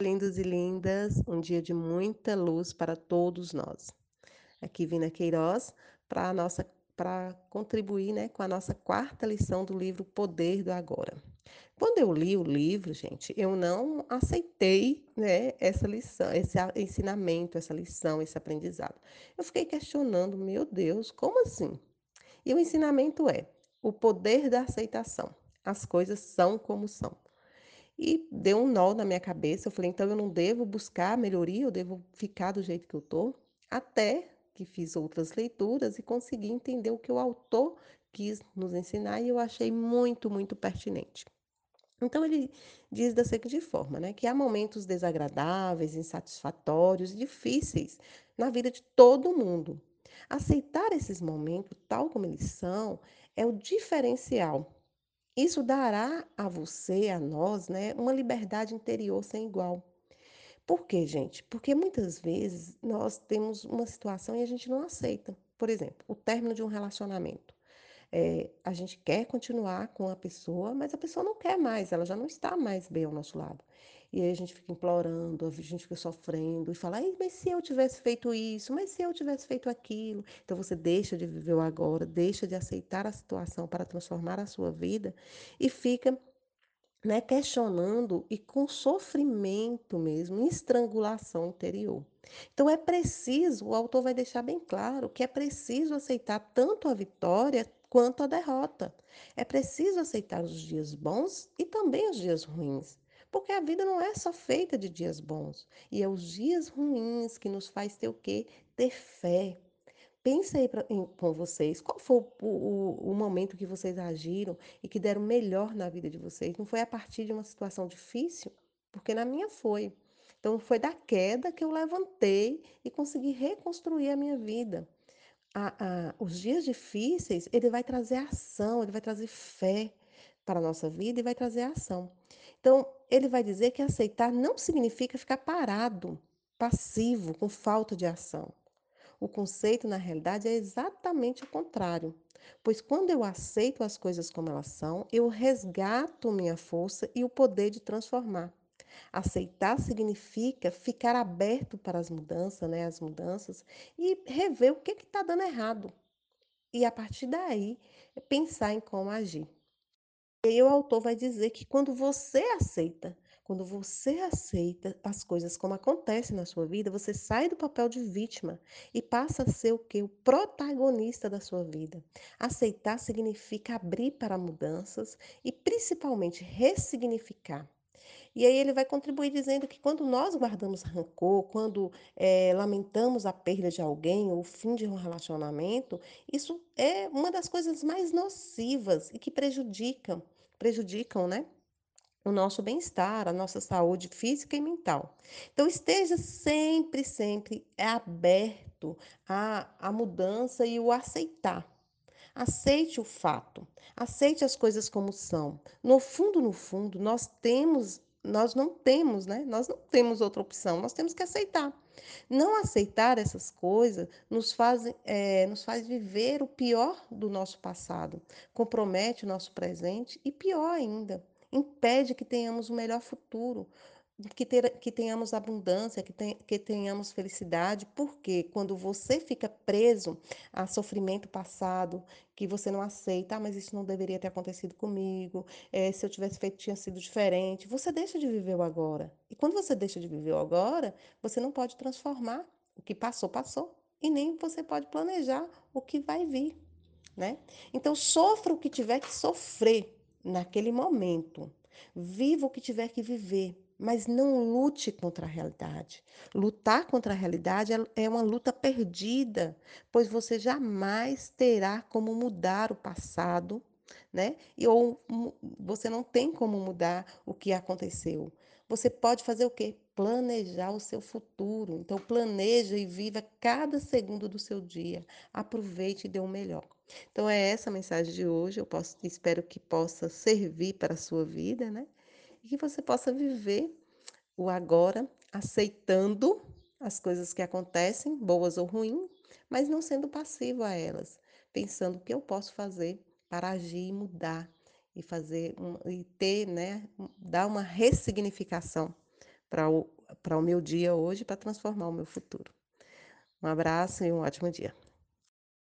Lindos e lindas, um dia de muita luz para todos nós. Aqui Vina Queiroz para nossa para contribuir, né, com a nossa quarta lição do livro Poder do Agora. Quando eu li o livro, gente, eu não aceitei, né, essa lição, esse ensinamento, essa lição, esse aprendizado. Eu fiquei questionando, meu Deus, como assim? E o ensinamento é o poder da aceitação. As coisas são como são. E deu um nó na minha cabeça. Eu falei, então eu não devo buscar melhoria, eu devo ficar do jeito que eu tô. Até que fiz outras leituras e consegui entender o que o autor quis nos ensinar e eu achei muito, muito pertinente. Então ele diz da seguinte forma, né, que há momentos desagradáveis, insatisfatórios, difíceis na vida de todo mundo. Aceitar esses momentos tal como eles são é o diferencial isso dará a você, a nós, né, uma liberdade interior sem igual. Por quê, gente? Porque muitas vezes nós temos uma situação e a gente não aceita. Por exemplo, o término de um relacionamento. É, a gente quer continuar com a pessoa, mas a pessoa não quer mais, ela já não está mais bem ao nosso lado. E aí a gente fica implorando, a gente fica sofrendo e fala, mas se eu tivesse feito isso, mas se eu tivesse feito aquilo. Então você deixa de viver o agora, deixa de aceitar a situação para transformar a sua vida e fica né, questionando e com sofrimento mesmo, estrangulação interior. Então é preciso, o autor vai deixar bem claro que é preciso aceitar tanto a vitória quanto a derrota. É preciso aceitar os dias bons e também os dias ruins. Porque a vida não é só feita de dias bons. E é os dias ruins que nos faz ter o quê? Ter fé, Pensa aí com vocês, qual foi o, o, o momento que vocês agiram e que deram melhor na vida de vocês? Não foi a partir de uma situação difícil? Porque na minha foi. Então, foi da queda que eu levantei e consegui reconstruir a minha vida. A, a, os dias difíceis, ele vai trazer ação, ele vai trazer fé para a nossa vida e vai trazer ação. Então, ele vai dizer que aceitar não significa ficar parado, passivo, com falta de ação. O conceito, na realidade, é exatamente o contrário. Pois quando eu aceito as coisas como elas são, eu resgato minha força e o poder de transformar. Aceitar significa ficar aberto para as mudanças, né, as mudanças e rever o que está dando errado. E a partir daí, pensar em como agir. E aí o autor vai dizer que quando você aceita, quando você aceita as coisas como acontecem na sua vida, você sai do papel de vítima e passa a ser o que? O protagonista da sua vida. Aceitar significa abrir para mudanças e principalmente ressignificar. E aí ele vai contribuir dizendo que quando nós guardamos rancor, quando é, lamentamos a perda de alguém ou o fim de um relacionamento, isso é uma das coisas mais nocivas e que prejudicam, prejudicam, né? O nosso bem-estar, a nossa saúde física e mental. Então, esteja sempre, sempre aberto à, à mudança e o aceitar. Aceite o fato, aceite as coisas como são. No fundo, no fundo, nós temos nós não temos, né? Nós não temos outra opção, nós temos que aceitar. Não aceitar essas coisas nos faz, é, nos faz viver o pior do nosso passado, compromete o nosso presente e, pior ainda, impede que tenhamos um melhor futuro, que, ter, que tenhamos abundância, que, ten, que tenhamos felicidade, porque quando você fica preso a sofrimento passado, que você não aceita, ah, mas isso não deveria ter acontecido comigo, é, se eu tivesse feito tinha sido diferente, você deixa de viver o agora. E quando você deixa de viver o agora, você não pode transformar. O que passou, passou, e nem você pode planejar o que vai vir, né? Então, sofra o que tiver que sofrer naquele momento, viva o que tiver que viver, mas não lute contra a realidade. Lutar contra a realidade é, é uma luta perdida, pois você jamais terá como mudar o passado, né? E ou você não tem como mudar o que aconteceu. Você pode fazer o quê? Planejar o seu futuro. Então planeja e viva cada segundo do seu dia. Aproveite e dê o melhor. Então é essa a mensagem de hoje. Eu posso, espero que possa servir para a sua vida, né? Que você possa viver o agora, aceitando as coisas que acontecem, boas ou ruins, mas não sendo passivo a elas, pensando o que eu posso fazer para agir e mudar e fazer um, e ter, né, dar uma ressignificação para o para o meu dia hoje, para transformar o meu futuro. Um abraço e um ótimo dia.